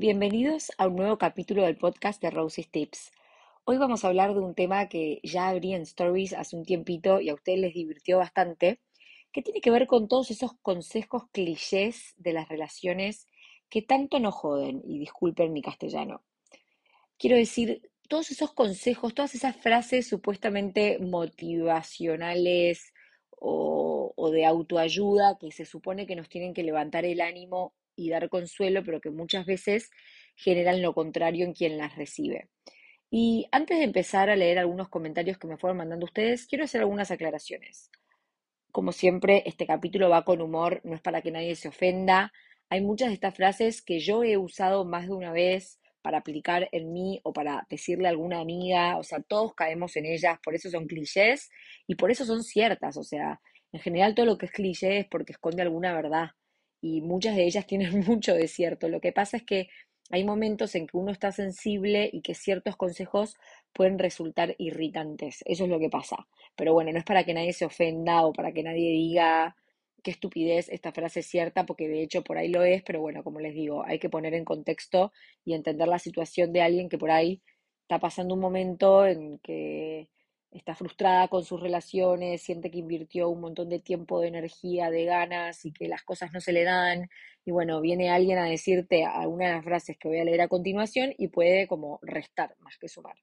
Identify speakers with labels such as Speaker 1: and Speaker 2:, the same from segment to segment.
Speaker 1: Bienvenidos a un nuevo capítulo del podcast de Rosie's Tips. Hoy vamos a hablar de un tema que ya abrí en Stories hace un tiempito y a ustedes les divirtió bastante, que tiene que ver con todos esos consejos clichés de las relaciones que tanto nos joden, y disculpen mi castellano. Quiero decir, todos esos consejos, todas esas frases supuestamente motivacionales o, o de autoayuda que se supone que nos tienen que levantar el ánimo y dar consuelo, pero que muchas veces generan lo contrario en quien las recibe. Y antes de empezar a leer algunos comentarios que me fueron mandando ustedes, quiero hacer algunas aclaraciones. Como siempre, este capítulo va con humor, no es para que nadie se ofenda. Hay muchas de estas frases que yo he usado más de una vez para aplicar en mí o para decirle a alguna amiga, o sea, todos caemos en ellas, por eso son clichés y por eso son ciertas, o sea, en general todo lo que es cliché es porque esconde alguna verdad y muchas de ellas tienen mucho de cierto. Lo que pasa es que hay momentos en que uno está sensible y que ciertos consejos pueden resultar irritantes. Eso es lo que pasa. Pero bueno, no es para que nadie se ofenda o para que nadie diga qué estupidez esta frase es cierta, porque de hecho por ahí lo es, pero bueno, como les digo, hay que poner en contexto y entender la situación de alguien que por ahí está pasando un momento en que está frustrada con sus relaciones, siente que invirtió un montón de tiempo, de energía, de ganas y que las cosas no se le dan. Y bueno, viene alguien a decirte alguna de las frases que voy a leer a continuación y puede como restar más que sumar.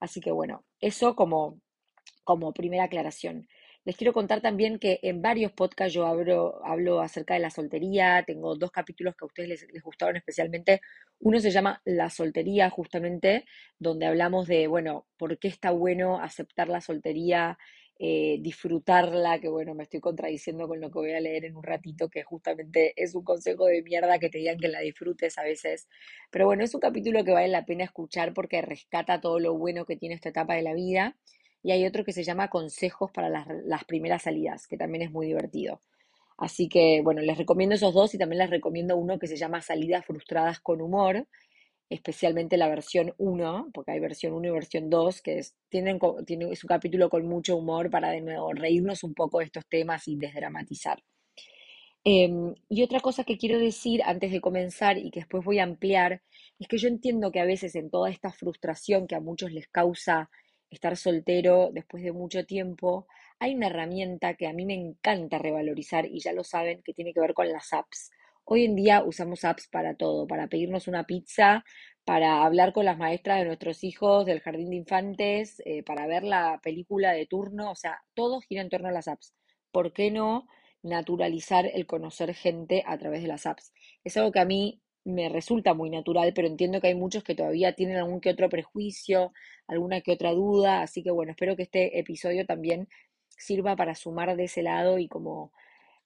Speaker 1: Así que bueno, eso como, como primera aclaración. Les quiero contar también que en varios podcasts yo hablo, hablo acerca de la soltería. Tengo dos capítulos que a ustedes les, gustaron especialmente. Uno se llama La soltería, justamente, donde hablamos de, bueno, por qué está bueno aceptar la soltería, eh, disfrutarla, que bueno, me estoy contradiciendo con lo que voy a leer en un ratito, que justamente es un consejo de mierda que te digan que la disfrutes a veces. Pero bueno, es un capítulo que vale la pena escuchar porque rescata todo lo bueno que tiene esta etapa de la vida y hay otro que se llama Consejos para las, las, primeras salidas, que también es muy divertido. Así que, bueno, les recomiendo esos dos y también les recomiendo uno que se llama Salidas frustradas con humor, especialmente la versión 1, porque hay versión 1 y versión 2, que es, tienen, tiene, es un capítulo con mucho humor para de nuevo reírnos un poco de estos temas y desdramatizar. Eh, y otra cosa que quiero decir antes de comenzar y que después voy a ampliar, es que yo entiendo que a veces en toda esta frustración que a muchos les causa estar soltero después de mucho tiempo, hay una herramienta que a mí me encanta revalorizar y ya lo saben que tiene que ver con las apps. Hoy en día usamos apps para todo, para pedirnos una pizza, para hablar con las maestras de nuestros hijos del jardín de infantes, eh, para ver la película de turno, o sea, todo gira en torno a las apps. ¿Por qué no naturalizar el conocer gente a través de las apps? Es algo que a mí me resulta muy natural, pero entiendo que hay muchos que todavía tienen algún que otro prejuicio, alguna que otra duda, así que bueno, espero que este episodio también sirva para sumar de ese lado y como,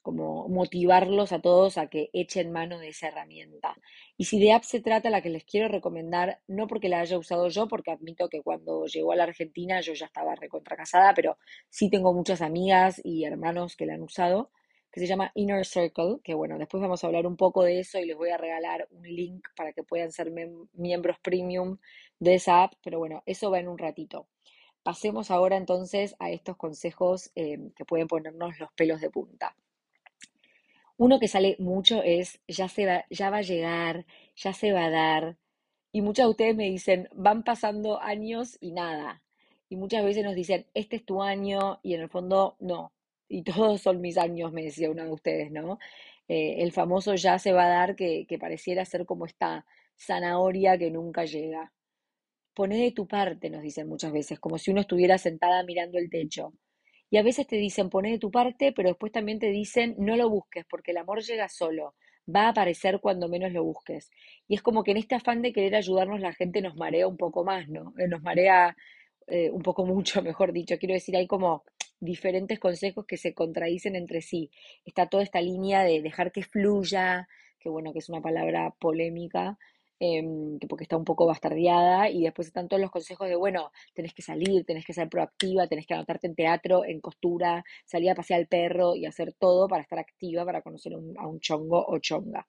Speaker 1: como motivarlos a todos a que echen mano de esa herramienta. Y si de app se trata, la que les quiero recomendar, no porque la haya usado yo, porque admito que cuando llegó a la Argentina yo ya estaba recontracasada, pero sí tengo muchas amigas y hermanos que la han usado que se llama Inner Circle, que bueno, después vamos a hablar un poco de eso y les voy a regalar un link para que puedan ser miembros premium de esa app, pero bueno, eso va en un ratito. Pasemos ahora entonces a estos consejos eh, que pueden ponernos los pelos de punta. Uno que sale mucho es, ya, se va, ya va a llegar, ya se va a dar. Y muchas de ustedes me dicen, van pasando años y nada. Y muchas veces nos dicen, este es tu año y en el fondo no, y todos son mis años, me decía una de ustedes, ¿no? Eh, el famoso ya se va a dar que, que pareciera ser como esta zanahoria que nunca llega. Poné de tu parte, nos dicen muchas veces, como si uno estuviera sentada mirando el techo. Y a veces te dicen, poné de tu parte, pero después también te dicen, no lo busques, porque el amor llega solo, va a aparecer cuando menos lo busques. Y es como que en este afán de querer ayudarnos la gente nos marea un poco más, ¿no? Eh, nos marea eh, un poco mucho, mejor dicho. Quiero decir, hay como diferentes consejos que se contradicen entre sí. Está toda esta línea de dejar que fluya, que bueno, que es una palabra polémica, em, porque está un poco bastardeada, y después están todos los consejos de, bueno, tenés que salir, tenés que ser proactiva, tenés que anotarte en teatro, en costura, salir a pasear al perro y hacer todo para estar activa, para conocer a un chongo o chonga.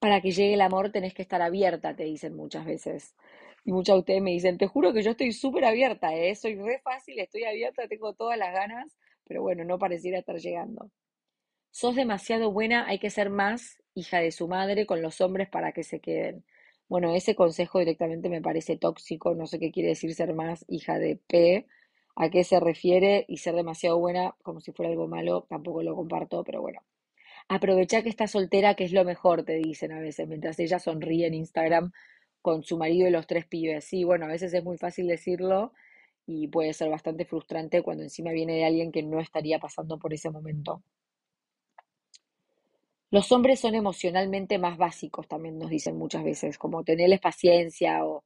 Speaker 1: Para que llegue el amor tenés que estar abierta, te dicen muchas veces. Y muchas de ustedes me dicen, te juro que yo estoy súper abierta, ¿eh? soy re fácil, estoy abierta, tengo todas las ganas, pero bueno, no pareciera estar llegando. sos demasiado buena, hay que ser más hija de su madre con los hombres para que se queden. Bueno, ese consejo directamente me parece tóxico, no sé qué quiere decir ser más hija de P, a qué se refiere y ser demasiado buena como si fuera algo malo, tampoco lo comparto, pero bueno. Aprovecha que estás soltera, que es lo mejor, te dicen a veces, mientras ella sonríe en Instagram con su marido y los tres pibes. Sí, bueno, a veces es muy fácil decirlo y puede ser bastante frustrante cuando encima viene alguien que no estaría pasando por ese momento. Los hombres son emocionalmente más básicos, también nos dicen muchas veces, como tenerles paciencia o...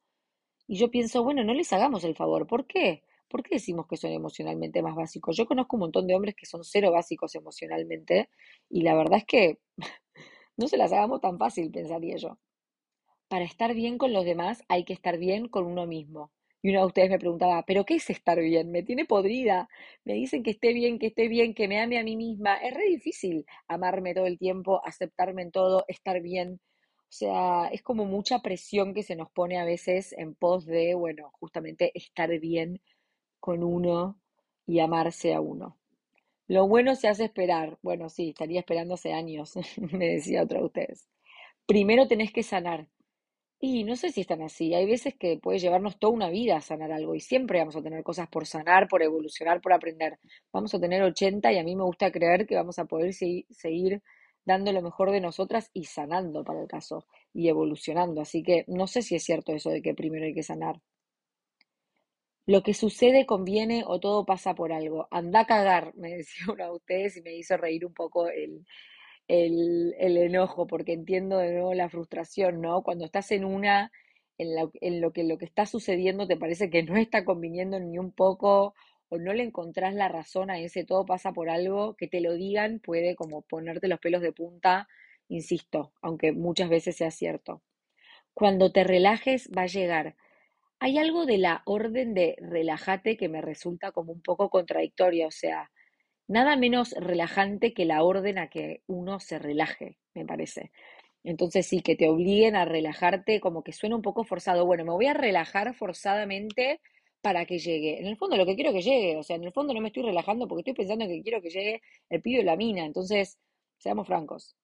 Speaker 1: Y yo pienso, bueno, no les hagamos el favor, ¿por qué? ¿Por qué decimos que son emocionalmente más básicos? Yo conozco un montón de hombres que son cero básicos emocionalmente y la verdad es que no se las hagamos tan fácil, pensaría yo. Para estar bien con los demás hay que estar bien con uno mismo. Y uno de ustedes me preguntaba, ¿pero qué es estar bien? Me tiene podrida. Me dicen que esté bien, que esté bien, que me ame a mí misma. Es re difícil amarme todo el tiempo, aceptarme en todo, estar bien. O sea, es como mucha presión que se nos pone a veces en pos de, bueno, justamente estar bien con uno y amarse a uno. Lo bueno se hace esperar. Bueno, sí, estaría esperando hace años, me decía otra de ustedes. Primero tenés que sanar. Y no sé si están así. Hay veces que puede llevarnos toda una vida a sanar algo y siempre vamos a tener cosas por sanar, por evolucionar, por aprender. Vamos a tener 80 y a mí me gusta creer que vamos a poder seguir dando lo mejor de nosotras y sanando para el caso y evolucionando. Así que no sé si es cierto eso de que primero hay que sanar. Lo que sucede conviene o todo pasa por algo. Anda a cagar, me decía uno de ustedes y me hizo reír un poco el, el, enojo, porque entiendo de nuevo la frustración, ¿no? Cuando estás en una, en, en lo que lo que está sucediendo te parece que no está conviniendo ni un poco o no le encontrás la razón a ese todo pasa por algo, que te lo digan puede como ponerte los pelos de punta, insisto, aunque muchas veces sea cierto. Cuando te relajes va a llegar hay algo de la orden de relájate que me resulta como un poco contradictoria, o sea, nada menos relajante que la orden a que uno se relaje, me parece. Entonces sí, que te obliguen a relajarte como que suena un poco forzado. Bueno, me voy a relajar forzadamente para que llegue. En el fondo lo que quiero que llegue, o sea, en el fondo no me estoy relajando porque estoy pensando que quiero que llegue el pibe de la mina. Entonces, seamos francos.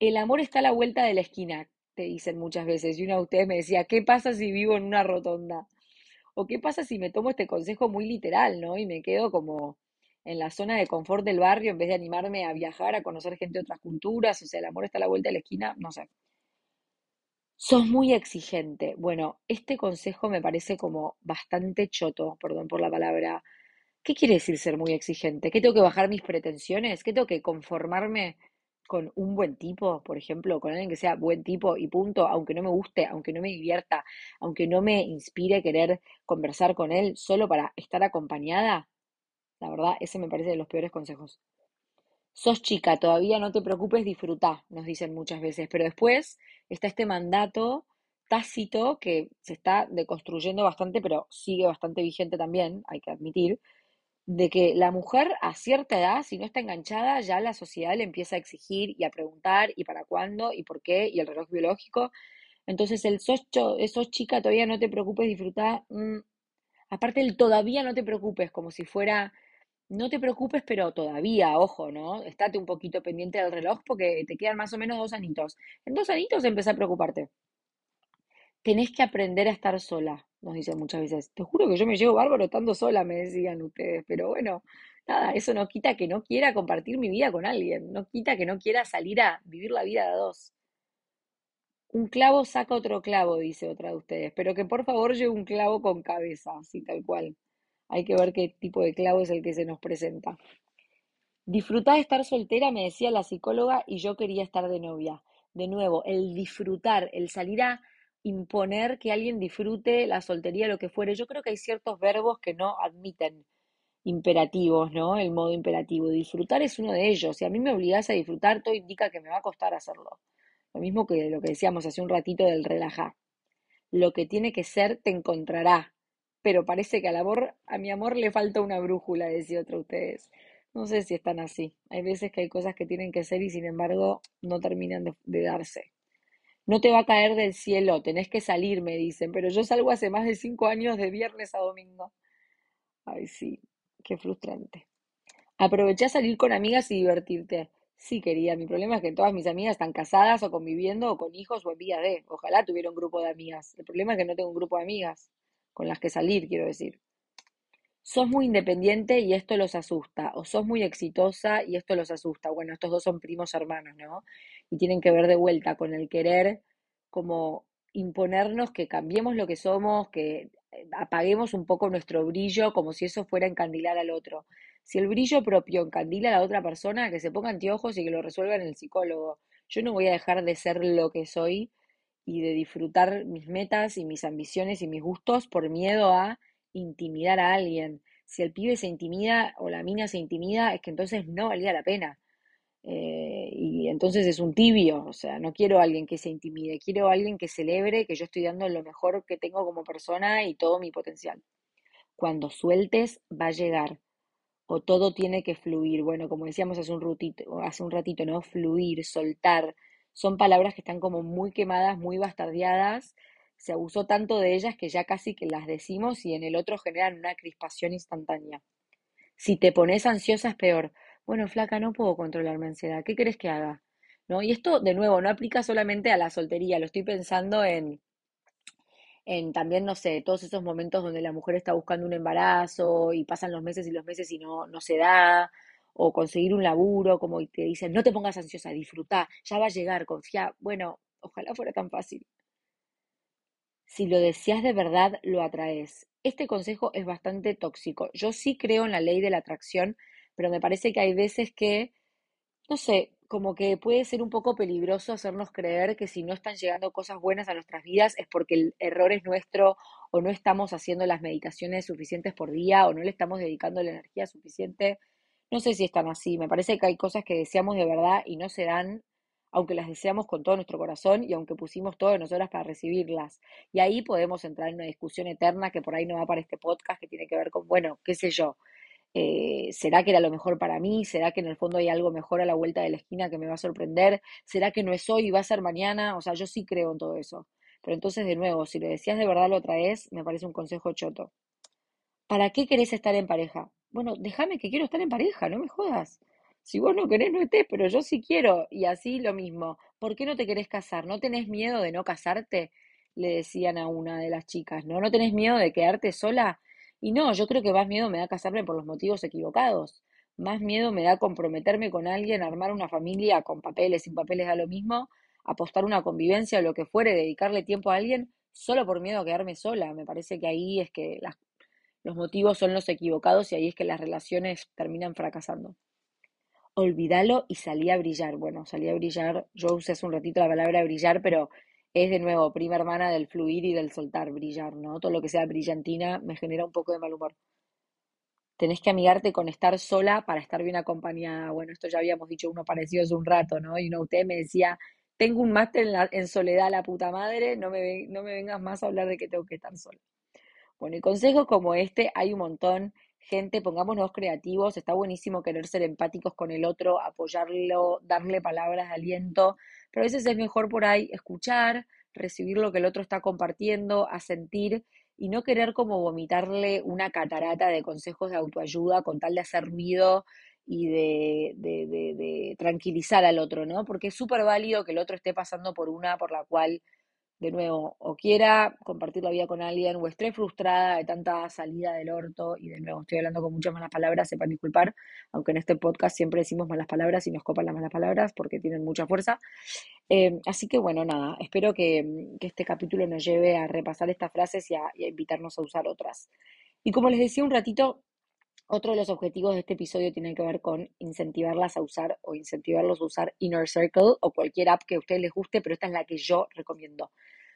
Speaker 1: El amor está a la vuelta de la esquina te dicen muchas veces. Y una de ustedes me decía, ¿qué pasa si vivo en una rotonda? ¿O qué pasa si me tomo este consejo muy literal, ¿no? Y me quedo como en la zona de confort del barrio en vez de animarme a viajar, a conocer gente de otras culturas, o sea, el amor está a la vuelta de la esquina, no sé. Sos muy exigente. Bueno, este consejo me parece como bastante choto, perdón por la palabra. ¿Qué quiere decir ser muy exigente? ¿Qué tengo que bajar mis pretensiones? ¿Qué tengo que conformarme con un buen tipo, por ejemplo, con alguien que sea buen tipo y punto, aunque no me guste, aunque no me divierta, aunque no me inspire querer conversar con él solo para estar acompañada, la verdad, ese me parece de los peores consejos. Sos chica, todavía no te preocupes, disfruta, nos dicen muchas veces, pero después está este mandato tácito que se está deconstruyendo bastante, pero sigue bastante vigente también, hay que admitir, de que la mujer a cierta edad, si no está enganchada, ya la sociedad le empieza a exigir y a preguntar y para cuándo y por qué y el reloj biológico. Entonces el sos, sos chica, todavía no te preocupes, disfruta. Mm, aparte el todavía no te preocupes, como si fuera, no te preocupes, pero todavía, ojo, ¿no? Estate un poquito pendiente del reloj porque te quedan más o menos dos anitos. En dos anitos empieza a preocuparte. Tenés que aprender a estar sola nos dicen muchas veces. Te juro que yo me llevo bárbaro estando sola, me decían ustedes, pero bueno, nada, eso no quita que no quiera compartir mi vida con alguien, no quita que no quiera salir a vivir la vida de dos. Un clavo saca otro clavo, dice otra de ustedes, pero que por favor lleve un clavo con cabeza, así tal cual. Hay que ver qué tipo de clavo es el que se nos presenta. Disfrutar de estar soltera, me decía la psicóloga, y yo quería estar de novia. De nuevo, el disfrutar, el salir a imponer que alguien disfrute la soltería, lo que fuere. Yo creo que hay ciertos verbos que no admiten imperativos, ¿no? El modo imperativo. Disfrutar es uno de ellos. Si a mí me obligas a disfrutar, todo indica que me va a costar hacerlo. Lo mismo que lo que decíamos hace un ratito del relajar. Lo que tiene que ser te encontrará. Pero parece que al amor, a mi amor le falta una brújula, decía otro ustedes. No sé si están así. Hay veces que hay cosas que tienen que ser y sin embargo no terminan de darse. No te va a caer del cielo, tenés que salir, me dicen, pero yo salgo hace más de cinco años de viernes a domingo. Ay, sí, qué frustrante. Aprovecha a salir con amigas y divertirte. Sí, querida, mi problema es que todas mis amigas están casadas o conviviendo o con hijos o en vía de. Ojalá tuviera un grupo de amigas. El problema es que no tengo un grupo de amigas con las que salir, quiero decir. Sos muy independiente y esto los asusta, o sos muy exitosa y esto los asusta. Bueno, estos dos son primos hermanos, ¿no? Y tienen que ver de vuelta con el querer como imponernos que cambiemos lo que somos, que eh, apaguemos un poco nuestro brillo como si eso fuera encandilar al otro. Si el brillo propio encandila a la otra persona, que se ponga anteojos y que lo resuelva en el psicólogo. Yo no voy a dejar de ser lo que soy y de disfrutar mis metas y mis ambiciones y mis gustos por miedo a intimidar a alguien. Si el pibe se intimida o la mina se intimida, es que entonces no valía la pena. Eh, y entonces es un tibio, o sea, no quiero a alguien que se intimide, quiero a alguien que celebre que yo estoy dando lo mejor que tengo como persona y todo mi potencial. Cuando sueltes, va a llegar. O todo tiene que fluir. Bueno, como decíamos hace un, hace un ratito, ¿no? Fluir, soltar. Son palabras que están como muy quemadas, muy bastardeadas. Se abusó tanto de ellas que ya casi que las decimos y en el otro generan una crispación instantánea. Si te pones ansiosa es peor bueno, flaca, no puedo controlar mi ansiedad, ¿qué querés que haga? ¿No? Y esto, de nuevo, no aplica solamente a la soltería, lo estoy pensando en, en también, no sé, todos esos momentos donde la mujer está buscando un embarazo y pasan los meses y los meses y no, no se da, o conseguir un laburo, como te dicen, no te pongas ansiosa, disfruta, ya va a llegar, confía. Bueno, ojalá fuera tan fácil. Si lo deseas de verdad, lo atraes. Este consejo es bastante tóxico. Yo sí creo en la ley de la atracción, pero me parece que hay veces que, no sé, como que puede ser un poco peligroso hacernos creer que si no están llegando cosas buenas a nuestras vidas es porque el error es nuestro o no estamos haciendo las meditaciones suficientes por día o no le estamos dedicando la energía suficiente. No sé si están así, me parece que hay cosas que deseamos de verdad y no se dan, aunque las deseamos con todo nuestro corazón y aunque pusimos todo de nosotras para recibirlas. Y ahí podemos entrar en una discusión eterna que por ahí no va para este podcast, que tiene que ver con, bueno, qué sé yo, eh, ¿será que era lo mejor para mí? ¿Será que en el fondo hay algo mejor a la vuelta de la esquina que me va a sorprender? ¿Será que no es hoy y va a ser mañana? O sea, yo sí creo en todo eso. Pero entonces, de nuevo, si lo decías de verdad lo traes, me parece un consejo choto. ¿Para qué querés estar en pareja? Bueno, déjame que quiero estar en pareja, no me jodas. Si vos no querés, no estés, pero yo sí quiero. Y así lo mismo. ¿Por qué no te querés casar? ¿No tenés miedo de no casarte? Le decían a una de las chicas, ¿no? ¿No tenés miedo de quedarte sola? Y no, yo creo que más miedo me da casarme por los motivos equivocados. Más miedo me da comprometerme con alguien, armar una familia con papeles, sin papeles da lo mismo, apostar una convivencia o lo que fuere, dedicarle tiempo a alguien solo por miedo a quedarme sola. Me parece que ahí es que los motivos son los equivocados y ahí es que las relaciones terminan fracasando. Olvídalo y salí a brillar. Bueno, salí a brillar, yo usé hace un ratito la palabra brillar, pero es de nuevo prima hermana del fluir y del soltar, brillar, ¿no? Todo lo que sea brillantina me genera un poco de mal humor. Tenés que amigarte con estar sola para estar bien acompañada. Bueno, esto ya habíamos dicho uno parecido hace un rato, ¿no? Y uno, usted me decía, tengo un máster en, en soledad, la puta madre, no me, no me vengas más a hablar de que tengo que estar sola. Bueno, y consejos como este hay un montón. Gente, pongámonos creativos, está buenísimo querer ser empáticos con el otro, apoyarlo, darle palabras de aliento, pero a veces es mejor por ahí escuchar, recibir lo que el otro está compartiendo, a sentir y no querer como vomitarle una catarata de consejos de autoayuda con tal de hacer ruido y de, de, de, de tranquilizar al otro, ¿no? Porque es súper válido que el otro esté pasando por una por la cual de nuevo, o quiera compartir la vida con alguien, o esté frustrada de tanta salida del orto, y de nuevo estoy hablando con muchas malas palabras, sepan disculpar, aunque en este podcast siempre decimos malas palabras y nos copan las malas palabras porque tienen mucha fuerza. Eh, así que bueno, nada, espero que, este capítulo nos lleve a repasar estas frases y a, y a invitarnos a usar otras. Y como les decía un ratito, otro de los objetivos de este episodio tiene que ver con incentivarlas a usar o incentivarlos a usar Inner Circle o cualquier app que a ustedes les guste, pero esta es la que yo recomiendo.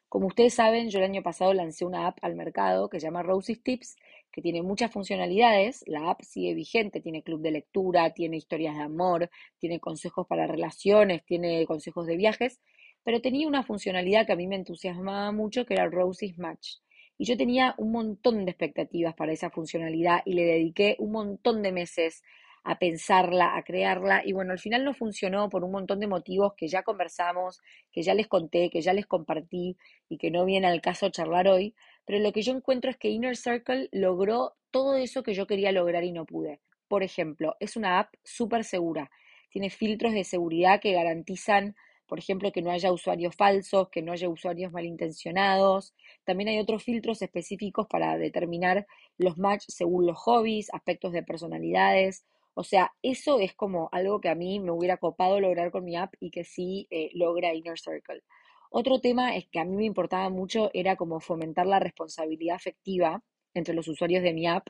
Speaker 1: Como ustedes saben, yo el año pasado lancé una app al mercado que se llama Rosie's Tips, que tiene muchas funcionalidades. La app sigue vigente, tiene club de lectura, tiene historias de amor, tiene consejos para relaciones, tiene consejos de viajes, pero tenía una funcionalidad que a mí me entusiasmaba mucho, que era Rosie's Match. Y yo tenía un montón de expectativas para esa funcionalidad y le dediqué un montón de meses a pensarla, a crearla. Y bueno, al final no funcionó por un montón de motivos que ya conversamos, que ya les conté, que ya les compartí y que no viene al caso charlar hoy. Pero lo que yo encuentro es que Inner Circle logró todo eso que yo quería lograr y no pude. Por ejemplo, es una app súper segura tiene filtros de seguridad que garantizan, por ejemplo, que no haya usuarios falsos, que no haya usuarios malintencionados. También hay otros filtros específicos para determinar los match según los hobbies, aspectos de personalidades. O sea, eso es como algo que a mí me hubiera copado lograr con mi app y que sí eh, logra Inner Circle. Otro tema es que a mí me importaba mucho era como fomentar la responsabilidad afectiva entre los usuarios de mi app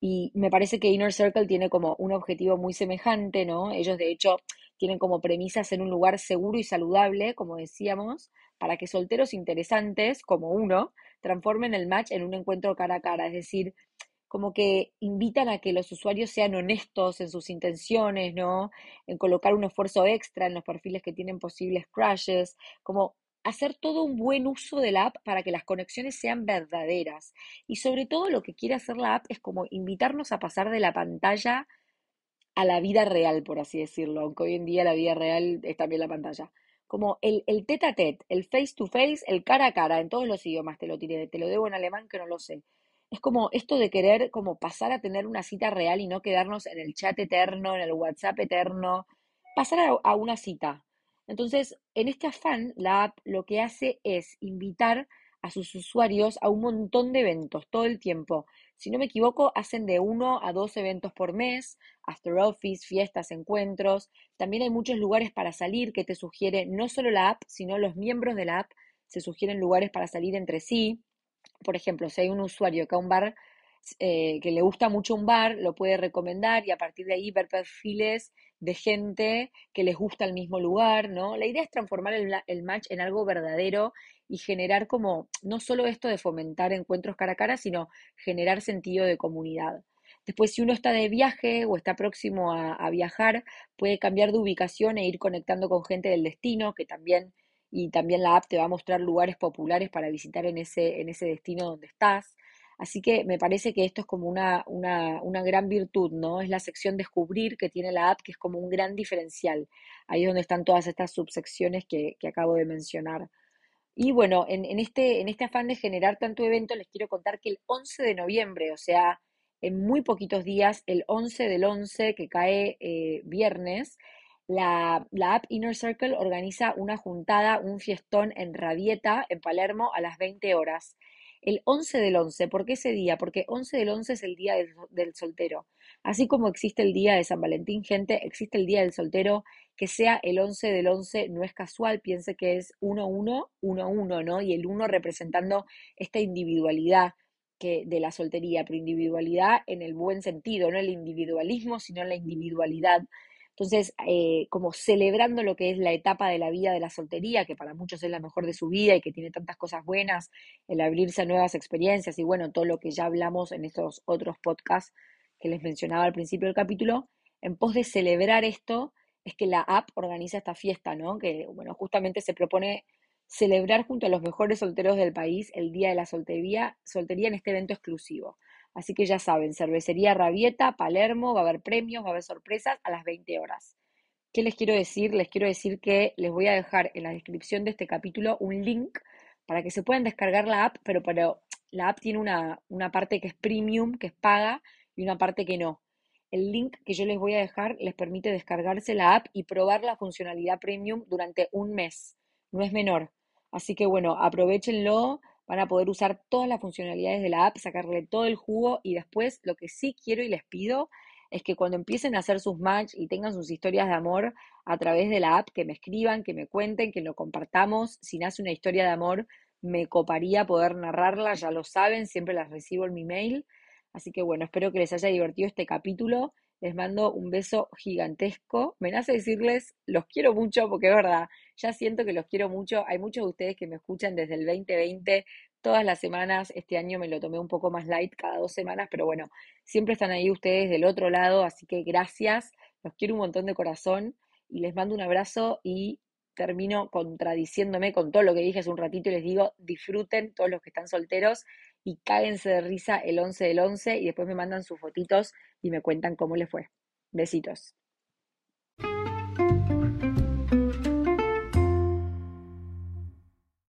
Speaker 1: y me parece que Inner Circle tiene como un objetivo muy semejante, ¿no? Ellos de hecho tienen como premisas en un lugar seguro y saludable, como decíamos, para que solteros interesantes, como uno, transformen el match en un encuentro cara a cara, es decir, como que invitan a que los usuarios sean honestos en sus intenciones, ¿no? En colocar un esfuerzo extra en los perfiles que tienen posibles crashes, como hacer todo un buen uso de la app para que las conexiones sean verdaderas. Y sobre todo lo que quiere hacer la app es como invitarnos a pasar de la pantalla a la vida real, por así decirlo, aunque hoy en día la vida real es también la pantalla. Como el, el tete a tete, el face to face, el cara a cara, en todos los idiomas te lo tiré, te lo debo en alemán que no lo sé. Es como esto de querer como pasar a tener una cita real y no quedarnos en el chat eterno, en el WhatsApp eterno, pasar a una cita, entonces, en este afán, la app lo que hace es invitar a sus usuarios a un montón de eventos todo el tiempo. Si no me equivoco, hacen de uno a dos eventos por mes, after office, fiestas, encuentros. También hay muchos lugares para salir que te sugiere no solo la app, sino los miembros de la app se sugieren lugares para salir entre sí. Por ejemplo, si hay un usuario que a un bar eh, que le gusta mucho un bar, lo puede recomendar y a partir de ahí ver perfiles de gente que les gusta el mismo lugar, ¿no? La idea es transformar el, match en algo verdadero y generar como, no solo esto de fomentar encuentros cara a cara, sino generar sentido de comunidad. Después, si uno está de viaje o está próximo a, viajar, puede cambiar de ubicación e ir conectando con gente del destino, que también, y también la app te va a mostrar lugares populares para visitar en ese, en ese destino donde estás. Así que me parece que esto es como una, una, una, gran virtud, ¿no? Es la sección descubrir que tiene la app, que es como un gran diferencial. Ahí es donde están todas estas subsecciones que, que acabo de mencionar. Y bueno, en, en, este, en este afán de generar tanto evento, les quiero contar que el 11 de noviembre, o sea, en muy poquitos días, el 11 del 11, que cae eh, viernes, la, la, app Inner Circle organiza una juntada, un fiestón en Rabieta, en Palermo, a las 20 horas el 11 del 11. ¿Por qué ese día? Porque 11 del 11 es el día del, soltero. Así como existe el día de San Valentín, gente, existe el día del soltero. Que sea el 11 del 11 no es casual, piense que es 1-1, 1-1, ¿no? Y el 1 representando esta individualidad que, de la soltería, pero individualidad en el buen sentido, no el individualismo, sino la individualidad entonces, eh, como celebrando lo que es la etapa de la vida de la soltería, que para muchos es la mejor de su vida y que tiene tantas cosas buenas, el abrirse a nuevas experiencias y bueno, todo lo que ya hablamos en estos otros podcasts que les mencionaba al principio del capítulo, en pos de celebrar esto, es que la app organiza esta fiesta, ¿no? Que, bueno, justamente se propone celebrar junto a los mejores solteros del país el Día de la Soltería, soltería en este evento exclusivo. Así que ya saben, cervecería Rabieta, Palermo, va a haber premios, va a haber sorpresas a las 20 horas. ¿Qué les quiero decir? Les quiero decir que les voy a dejar en la descripción de este capítulo un link para que se puedan descargar la app, pero, pero la app tiene una, una parte que es premium, que es paga, y una parte que no. El link que yo les voy a dejar les permite descargarse la app y probar la funcionalidad premium durante un mes. No es menor. Así que bueno, aprovechenlo, van a poder usar todas las funcionalidades de la app, sacarle todo el jugo y después lo que sí quiero y les pido es que cuando empiecen a hacer sus match y tengan sus historias de amor a través de la app, que me escriban, que me cuenten, que lo compartamos. Si nace una historia de amor, me coparía poder narrarla, ya lo saben, siempre las recibo en mi mail. Así que bueno, espero que les haya divertido este capítulo. Les mando un beso gigantesco. Me nace decirles, los quiero mucho, porque es verdad, ya siento que los quiero mucho. Hay muchos de ustedes que me escuchan desde el 2020, todas las semanas. Este año me lo tomé un poco más light, cada dos semanas, pero bueno, siempre están ahí ustedes del otro lado, así que gracias. Los quiero un montón de corazón y les mando un abrazo y termino contradiciéndome con todo lo que dije hace un ratito y les digo, disfruten todos los que están solteros y cáguense de risa el 11 del 11 y después me mandan sus fotitos y me cuentan cómo les fue. Besitos.